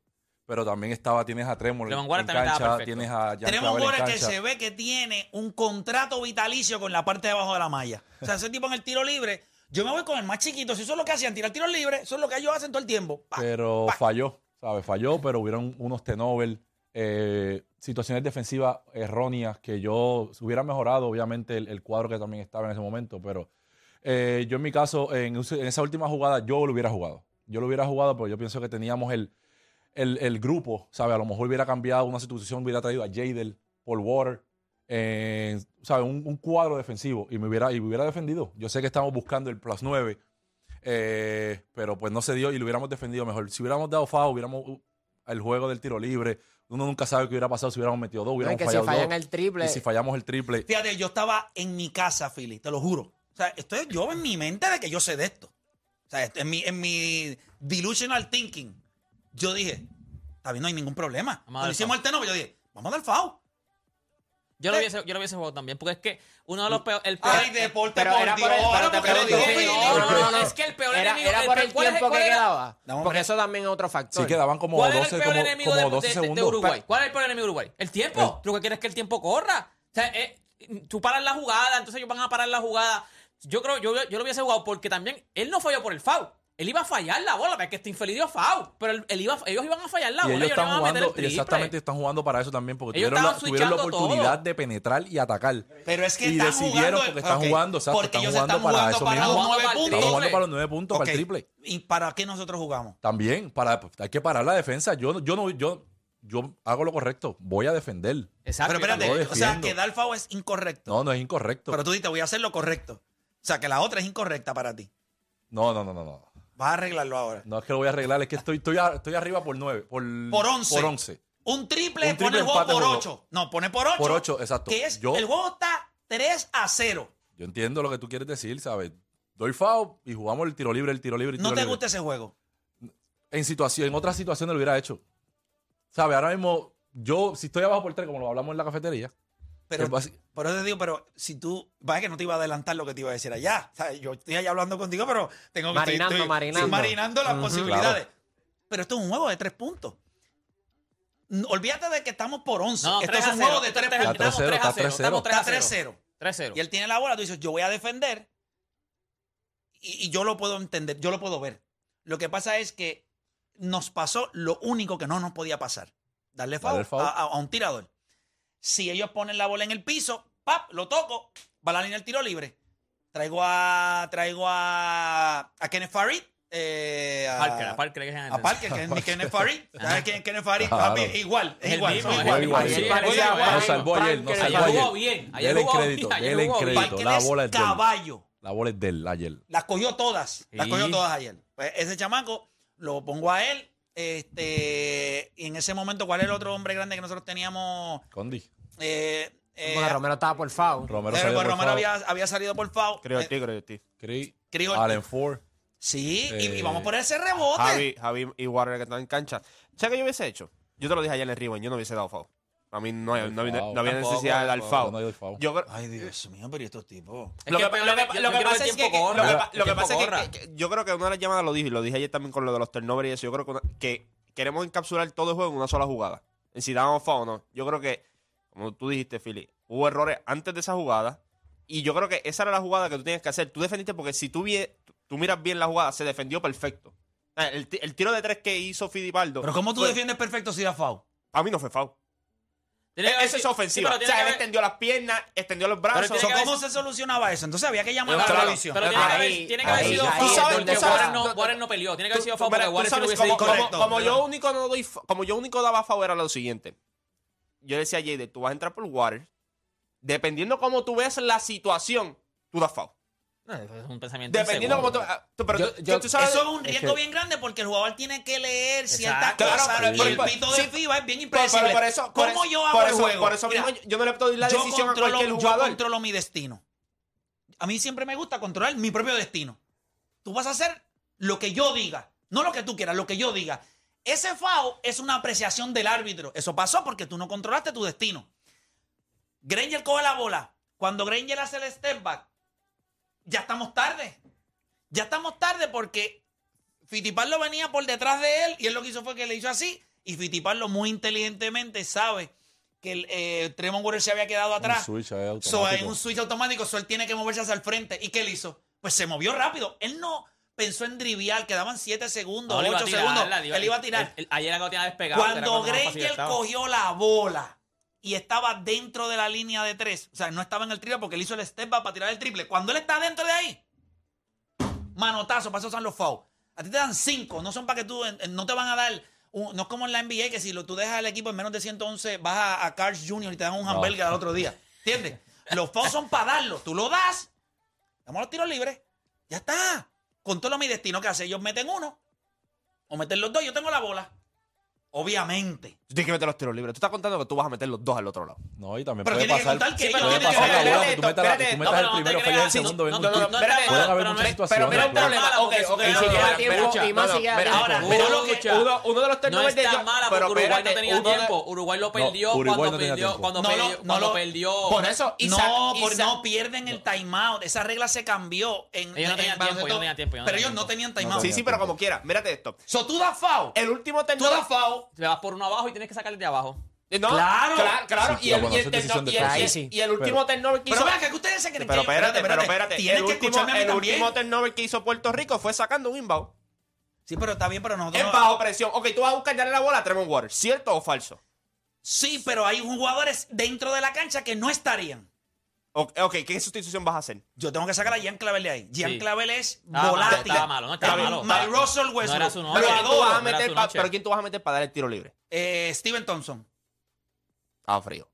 Pero también estaba, tienes a Tremor en, cancha, tienes a Jan Tenemos un Clavel en jugador que se ve que tiene un contrato vitalicio con la parte de abajo de la malla. O sea, ese tipo en el tiro libre, yo me voy con el más chiquito. Si eso es lo que hacían, tirar tiros libres, eso es lo que ellos hacen todo el tiempo. Pa, Pero pa. falló, ¿sabes? Falló, pero hubieron unos T-Nobel, eh, situaciones defensivas erróneas que yo hubiera mejorado, obviamente, el, cuadro que también estaba en ese momento. Pero eh, yo en mi caso, en, esa última jugada, yo lo hubiera jugado. Yo lo hubiera jugado, porque yo pienso que teníamos el, el, grupo, ¿sabes? A lo mejor hubiera cambiado una situación, hubiera traído a Jadel, Paul Water, eh, un cuadro defensivo y me, hubiera, y me hubiera defendido. Yo sé que estamos buscando el plus 9, eh, pero pues no se dio y lo hubiéramos defendido mejor. Si hubiéramos dado FAO, hubiéramos uh, el juego del tiro libre. Uno nunca sabe qué hubiera pasado si hubiéramos metido dos, No, hubiéramos es que si fallado fallan dos. el triple. Y si fallamos el triple, Fíjate, yo estaba en mi casa, Philly, te lo juro. O sea, esto es yo en mi mente de que yo sé de esto. O sea, en mi, en mi delusional thinking, yo dije, está bien, no hay ningún problema. Cuando hicimos el teno, yo dije, vamos a dar FAO. Yo lo, Eh. hubiese, yo lo hubiese jugado también. Porque es que uno de los peores. El peor, Ay, deporte por era por el- Dios, pero es que el peor era, enemigo. era el por el ¿cuál es- tiempo cuál que era? quedaba. Porque eso también es otro factor. sí quedaban como ¿Cuál es 12, el peor como, enemigo como de, 12 de- de segundos. Uruguay? ¿Cuál es el peor enemigo de Uruguay? El tiempo. El- Tú lo que quieres es que el tiempo corra. O sea, eh, tú paras la jugada, entonces ellos van a parar la jugada. Yo creo, yo, yo lo hubiese jugado porque también él no falló por el foul. Él iba a fallar la bola, porque este infeliz dio foul. Pero él, él iba, ellos iban a fallar la Y bola. ellos ellos no están iban a meter jugando, el exactamente, están jugando para eso también, porque Ellos tuvieron la, tuvieron oportunidad todo. de penetrar y atacar. Pero es que y están decidieron jugando, porque están jugando, exacto, porque están ellos jugando están para jugando eso para mismo. los Jugando nueve para jugando para los nueve puntos, para el triple. ¿Y para qué nosotros jugamos? También, para, hay que parar la defensa. Yo, yo no, yo, yo hago lo correcto. Voy a defender. Exacto. Pero espérate, o sea, que dar FAO es incorrecto. No, no es incorrecto. Pero tú dices, voy a hacer lo correcto. O sea, que la otra es incorrecta para ti. No, no, no, no, no. Vas a arreglarlo ahora. No es que lo voy a arreglar, es que estoy, estoy, a- estoy arriba por nueve. Por, Por 11. Por 11. Un triple, Un triple pone el juego empate por juego. 8. No, pone por 8. Por ocho, exacto. Que es, Yo- el juego está 3 a 0. Yo entiendo lo que tú quieres decir, ¿sabes? Doy foul y jugamos el tiro libre, el tiro libre, el ¿No tiro te libre. gusta ese juego? En, situación, en otras situaciones lo hubiera hecho. ¿Sabes? Ahora mismo, yo, si estoy abajo por tres, como lo hablamos en la cafetería, Pero, por eso te digo, pero si tú, vaya que no te iba a adelantar lo que te iba a decir allá. O sea, yo estoy allá hablando contigo, pero tengo que Marinando, estoy- estoy- marinando. sí, marinando las posibilidades. Pero esto es un juego de tres puntos. Olvídate de que estamos por 11. No, esto 3 es un 0. juego de tres puntos. 3 a 0, está 3 a 0. Estamos 3 Está a 0. 3-0. 3-0. Y él tiene la bola, tú dices, yo voy a defender. Y, y yo lo puedo entender, yo lo puedo ver. Lo que pasa es que nos pasó lo único que no nos podía pasar. Darle foul, Darle foul. A, a- a un tirador. Si ellos ponen la bola en el piso, pap, lo toco, va a la línea del tiro libre. Traigo a traigo a, a Kenneth Farid. eh, a, Parker, a Parker, que es a Parker, que es mi Kenneth Farid. ¿Sabes quién es Kenneth Farid? Claro. Igual, es igual. mismo, son es igual. el igual. Sí, salvó ayer, nos Frankel. salvó Ayer ayer. jugó bien. Ayer jugó crédito, jugó bien. crédito. La bola es de él. caballo. La bola es de él ayer. Las cogió todas. Las cogió todas ayer. Pues ese chamaco lo pongo a él. Este, y en ese momento, ¿cuál es el otro hombre grande que nosotros teníamos? Condi. Eh, eh, Porque Romero estaba por foul. Romero eh, salió pues por Romero foul. había, había salido por FAO. Creo Eh, ti, creo ti. Ortiz. Allen Ford. Sí, y- y, Eh, vamos por ese rebote. Javi, Javi y Warner que están en cancha. ¿Sabes qué yo hubiese hecho? Yo te lo dije ayer en el Rewind, yo no hubiese dado foul. A mí no, hay- no, había- Foul. no había Tampoco, necesidad de dar tampoco. Yo foul. foul. Creo- Ay, Dios mío, pero ¿y estos tipos? Es lo que lo lo pasa es que, lo que, El pa- lo que tiempo pasa es que- corra. que, que yo creo que una de las llamadas lo dije y lo dije ayer también con lo de los turnovers y eso. Yo creo que, una- que queremos encapsular todo el juego en una sola jugada. En si dábamos foul o no. Yo creo que, como tú dijiste, Philly, hubo errores antes de esa jugada y yo creo que esa era la jugada que tú tienes que hacer. Tú defendiste porque si tú, vie- tú miras bien la jugada, se defendió perfecto. El, ti- el tiro de tres que hizo Fidibaldo. Pero ¿cómo tú fue- defiendes perfecto si da FAO? A mí no fue foul. E-, eso es ofensivo. Sí, o sea, él extendió las piernas, extendió los brazos. ¿Cómo se solucionaba eso? Entonces había que llamar a la televisión. Pero tiene, que haber, sido porque Warren no, peleó. Tiene que haber sido foul porque Warren como, yo único daba favor era lo siguiente. Yo decía a Jade, tú vas a entrar por Warren. Dependiendo cómo tú ves la situación, tú das foul. Ah, es un pensamiento Dependiendo ah, tú, pero Eso es un riesgo que, bien grande porque el jugador tiene que leer ciertas cosas claro, y el pito de sí, FIBA es bien impredecible. ¿Cómo por yo hago por el eso, juego? Por eso Mira, yo no le puedo la decisión controlo, a cualquier jugador. Yo controlo mi destino. A mí siempre me gusta controlar mi propio destino. Tú vas a hacer lo que yo diga, no lo que tú quieras, lo que yo diga. Ese FAO es una apreciación del árbitro. Eso pasó porque tú no controlaste tu destino. Granger coge la bola. Cuando Granger hace el step back, ya estamos tarde. Ya estamos tarde porque Fitipaldo venía por detrás de él y él lo que hizo fue que le hizo así. Y Fitipaldo muy inteligentemente sabe que el, eh, Tremont se había quedado atrás. Un switch, eh, so, hay un switch automático, so él tiene que moverse hacia el frente. ¿Y qué él hizo? Pues se movió rápido. Él no pensó en driviar, quedaban 7 segundos, 8 segundos. él iba a tirar. Ayer la despegada. Cuando Grey cogió la bola y estaba dentro de la línea de tres. O sea, no estaba en el triple porque él hizo el step para tirar el triple. Cuando él está dentro de ahí, manotazo, pasos son los fouls. A ti te dan cinco, no son para que tú, no te van a dar, no es como en la NBA que si lo, tú dejas al equipo en menos de 111, vas a, a Carl Jr. y te dan un hamburger al otro día. ¿Entiendes? Los fouls son para darlo. Tú lo das, damos los tiros libres, ya está. Controlo mi destino que hace. Ellos meten uno o meten los dos, yo tengo la bola. Obviamente. Tú tienes que meter los tiros libres. Tú estás contando que tú vas a meter los dos al otro lado. No, y también pero puede pasar. Que sí, puede pasar que tú metas, espérate, que tú metas el primero, el segundo. No, no, no, no, pueden haber muchas. Pero mira el problema. Ok, ok. Y si queda tiempo, y Ahora. Uno de los turnovers no es tan mala porque Uruguay no tenía tiempo. Uruguay lo perdió cuando perdió. Cuando perdió. Por eso. No, no pierden el timeout. Esa regla se cambió. Ellos no tenían tiempo. Pero ellos no tenían timeout. Sí, sí, pero como quiera. Mírate esto. So tú das foul. El último turnover. Tú das foul. Te vas por uno abajo y tienes que sacar desde abajo. Eh, no, claro, claro. Sí, y, el, y, el, y, el, y, el, último pero, que hizo. Pero vean que ustedes se creen pero, que. Espérate, pero espérate, pero. El, que último, el último turnover que hizo Puerto Rico fue sacando un inbound. Sí, pero está bien, pero nosotros. Es bajo presión. Ok, tú vas a buscar darle la bola a Tremont ¿Cierto o falso? Sí, pero hay jugadores dentro de la cancha que no estarían. Ok, ¿qué sustitución vas a hacer? Yo tengo que sacar a Jean Clavel de ahí. Jean Sí. Clavel es ah, volátil. estaba malo, no estaba malo. My Russell Westbrook. Pero, a ¿quién tú vas a meter para dar el tiro libre? Eh, Steven Thompson. Ah, frío.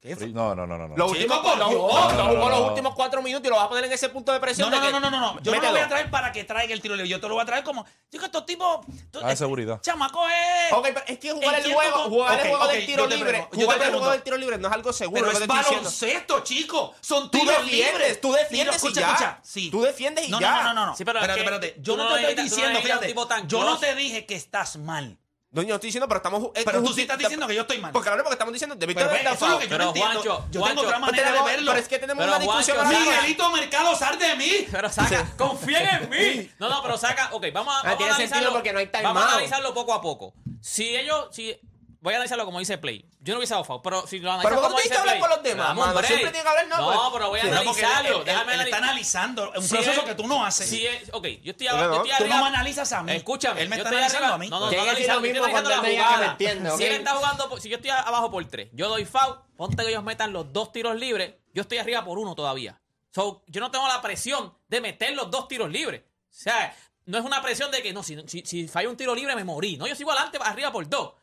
¿Qué fue? No, no, no, no. Los últimos, Chico, los, no, no, no, los últimos cuatro minutos y lo vas a poner en ese punto de presión. No, de no, que, no, no, no, no. Yo no lo voy a traer para que traiga el tiro libre. Yo te lo voy a traer como. Yo que estos tipos. Tú, ah, es, seguridad. Chamaco es. Ok, pero es que jugar el, el juego, con, jugar okay, el juego okay, del tiro libre. Jugar el juego del tiro libre no es algo seguro. Pero es baloncesto, chico. Son tiros libres. Tú defiendes escucha, y ya. Escucha, sí. Tú defiendes y ya. No, no, no, no. Espérate, espérate. Yo no te estoy diciendo, fíjate. Yo no te dije que estás mal. No, yo no estoy diciendo, pero estamos. Eh, pero tú sí estás diciendo que yo estoy mal. Porque claro, porque estamos diciendo. Debiste haber eso es que yo no entiendo. Juancho, yo Juancho, tengo otra pues manera de verlo. Pero es que tenemos una Juancho, discusión. Miguelito Mercado, sal de mí. Pero saca, sí. confía en mí. No, no, pero saca. Ok, vamos a, ah, vamos a analizarlo. Porque no hay vamos a analizarlo poco a poco. Si ellos. Si voy a analizarlo como dice Play. Yo no hubiese dado foul, pero si lo analizas pero como dice Play... Pero los demás, no, siempre tiene que hablar, no. No, pues. pero voy a analizarlo. Él, déjame él, él está analizando un proceso que tú no haces. Sí, ok, yo estoy, no, yo estoy Tú no me analizas a mí. Escúchame. Él me está analizando a mí. No, no, no analizando, mismo cuando él me. Entiende, Si él está jugando, si yo estoy abajo por tres, yo doy foul, ponte que ellos metan los dos tiros libres, yo estoy arriba por uno todavía. So, yo no tengo la presión de meter los dos tiros libres. O sea, no es una presión de que no, si, si, si fallo un tiro libre me morí. No, yo sigo adelante, arriba por dos.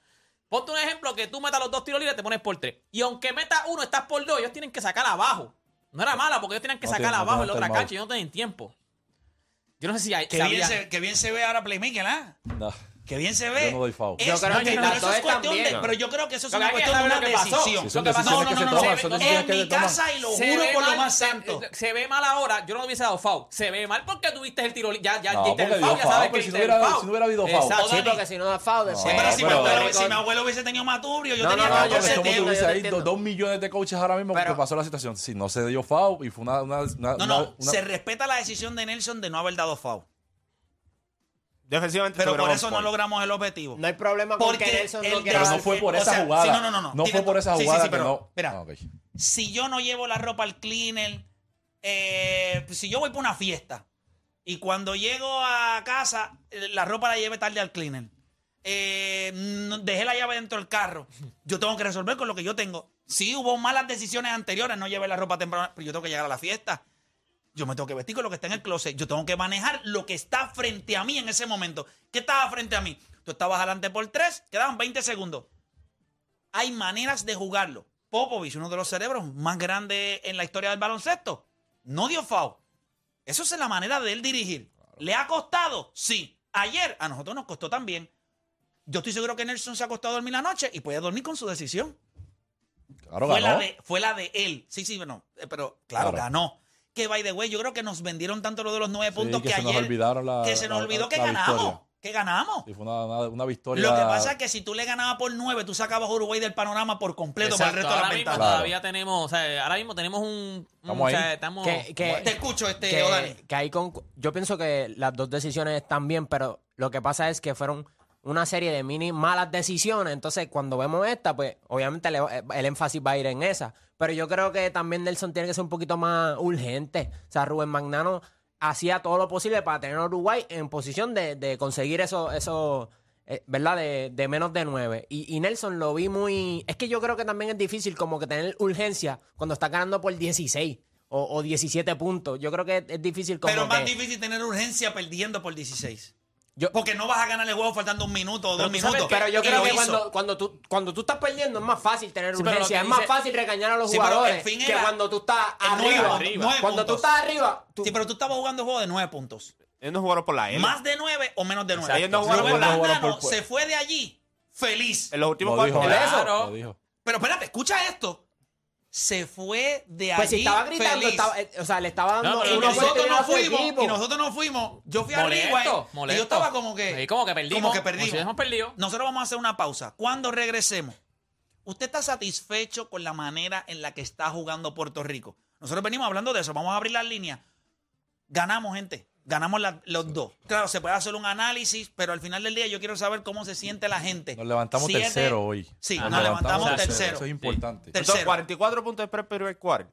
Ponte un ejemplo que tú metas los dos tiros libres, te pones por tres. Y aunque metas uno, estás por dos, ellos tienen que sacar abajo. No era mala porque ellos tenían que sacar abajo no, no, en la otra cancha y no tienen tiempo. Yo no sé si hay. Que, bien se, que bien se ve ahora Playmaker, ¿ah? No que bien se ve. Yo no doy foul. Pero eso es cuestión de, pero yo creo que eso es una cuestión de una decisión. No, no, no, no, en mi casa y lo juro por mal, lo más santo. Se, ve mal ahora, yo no hubiese dado foul. Se ve mal porque tuviste el tiro ya ya el ya sabes que si no hubiera habido foul. Sí, porque si no da foul, pero si mi abuelo hubiese tenido Matubrio, yo tenía 14 tiros. ahí dos millones de coaches ahora mismo porque pasó la situación. Si no se dio foul y fue una No, no, se respeta la decisión de Nelson de no haber dado foul. Defensivamente Pero por eso no logramos el objetivo. No hay problema con Porque que Nelson no pero no fue por o esa sea, jugada. sí, no, no, no, no. Fue por to- esa sí, sí, jugada que pero, no. mira, Ah, si yo no llevo la ropa al cleaner, eh, si yo voy para una fiesta y cuando llego a casa, eh, la ropa la lleve tarde al cleaner, eh, dejé la llave dentro del carro. Yo tengo que resolver con lo que yo tengo. Sí, hubo malas decisiones anteriores, no llevé la ropa temprana, pero yo tengo que llegar a la fiesta. Yo me tengo que vestir con lo que está en el closet. Yo tengo que manejar lo que está frente a mí en ese momento. ¿Qué estaba frente a mí? Tú estabas adelante por tres, quedaban 20 segundos. Hay maneras de jugarlo. Popovich, uno de los cerebros más grandes en la historia del baloncesto, no dio foul. Eso es la manera de él dirigir. ¿Le ha costado? Sí. Ayer a nosotros nos costó también. Yo estoy seguro que Nelson se ha acostado a dormir la noche y puede dormir con su decisión. Claro, fue, la ganó. de, fue la de él. Sí, sí, bueno, eh, pero claro, Claro. ganó. Que by the way, yo creo que nos vendieron tanto lo de los nueve Sí, puntos que que, se nos ayer. olvidaron la- que se nos la- olvidó que la ganamos. victoria. Que ganamos. Sí, fue una, una- una victoria. Lo que pasa es que si tú le ganabas por nueve, tú sacabas a Uruguay del panorama por completo para el resto de ahora la mismo ventana. todavía tenemos, o sea, ahora mismo tenemos un... o ahí. sea, estamos- Que- que- Te escucho, este, que, que ahí con, yo pienso que las dos decisiones están bien, pero lo que pasa es que fueron una serie de mini malas decisiones. Entonces, cuando vemos esta, pues obviamente le- el énfasis va a ir en esa. Pero yo creo que también Nelson tiene que ser un poquito más urgente. O sea, Rubén Magnano hacía todo lo posible para tener a Uruguay en posición de, de conseguir eso, eso eh, ¿verdad? De, de menos de nueve. Y, y Nelson lo vi muy... Es que yo creo que también es difícil como que tener urgencia cuando está ganando por 16 o, o 17 puntos. Yo creo que es difícil como Pero más que- difícil tener urgencia perdiendo por 16. Yo- Porque no vas a ganar el juego faltando un minuto o dos Pero tú sabes minutos. que- Pero yo Y creo lo que hizo. cuando, cuando, tú, cuando tú estás perdiendo es más fácil tener Sí, pero lo urgencia. que Es más dice- fácil regañar a los Sí, pero el jugadores fin que era- cuando tú estás el nueve, arriba. nueve Cuando tú puntos. estás arriba, tú- Sí, pero tú estabas jugando juego de nueve puntos. Ellos no jugaron por la L. Más de nueve o menos de nueve. Ellos no jugaron Rubén por la- no jugaron por- se fue de allí feliz. En los últimos Lo dijo, cuatro. Por eso. lo dijo. Pero espérate, escucha esto. Se fue de pues si allí estaba gritando, feliz. estaba- eh, o sea, le estaba dando No, y nosotros no fuimos, equipo. y nosotros no fuimos. Yo fui a Molesto, Rewind y molesto. yo estaba como que... Sí, como que perdimos. Como que Como perdimos. si perdido. Nosotros vamos a hacer una pausa. Cuando regresemos, ¿usted está satisfecho con la manera en la que está jugando Puerto Rico? Nosotros venimos hablando de eso. Vamos a abrir las líneas. Ganamos, gente. Ganamos la- los dos. Claro, se puede hacer un análisis, pero al final del día yo quiero saber cómo se siente la gente. Nos levantamos Siete- tercero hoy. Sí, nos levantamos tercero. tercero. Eso es importante. Tercero. Entonces, 44 puntos después del primer cuarto.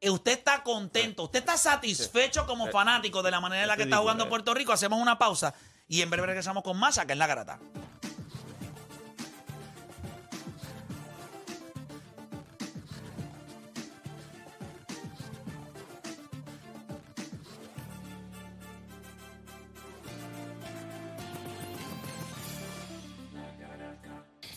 Eh, Usted está contento, usted está satisfecho como fanático de la manera en la que Es está jugando ridículo, Puerto Rico. Hacemos una pausa y en breve regresamos con más acá en la garata.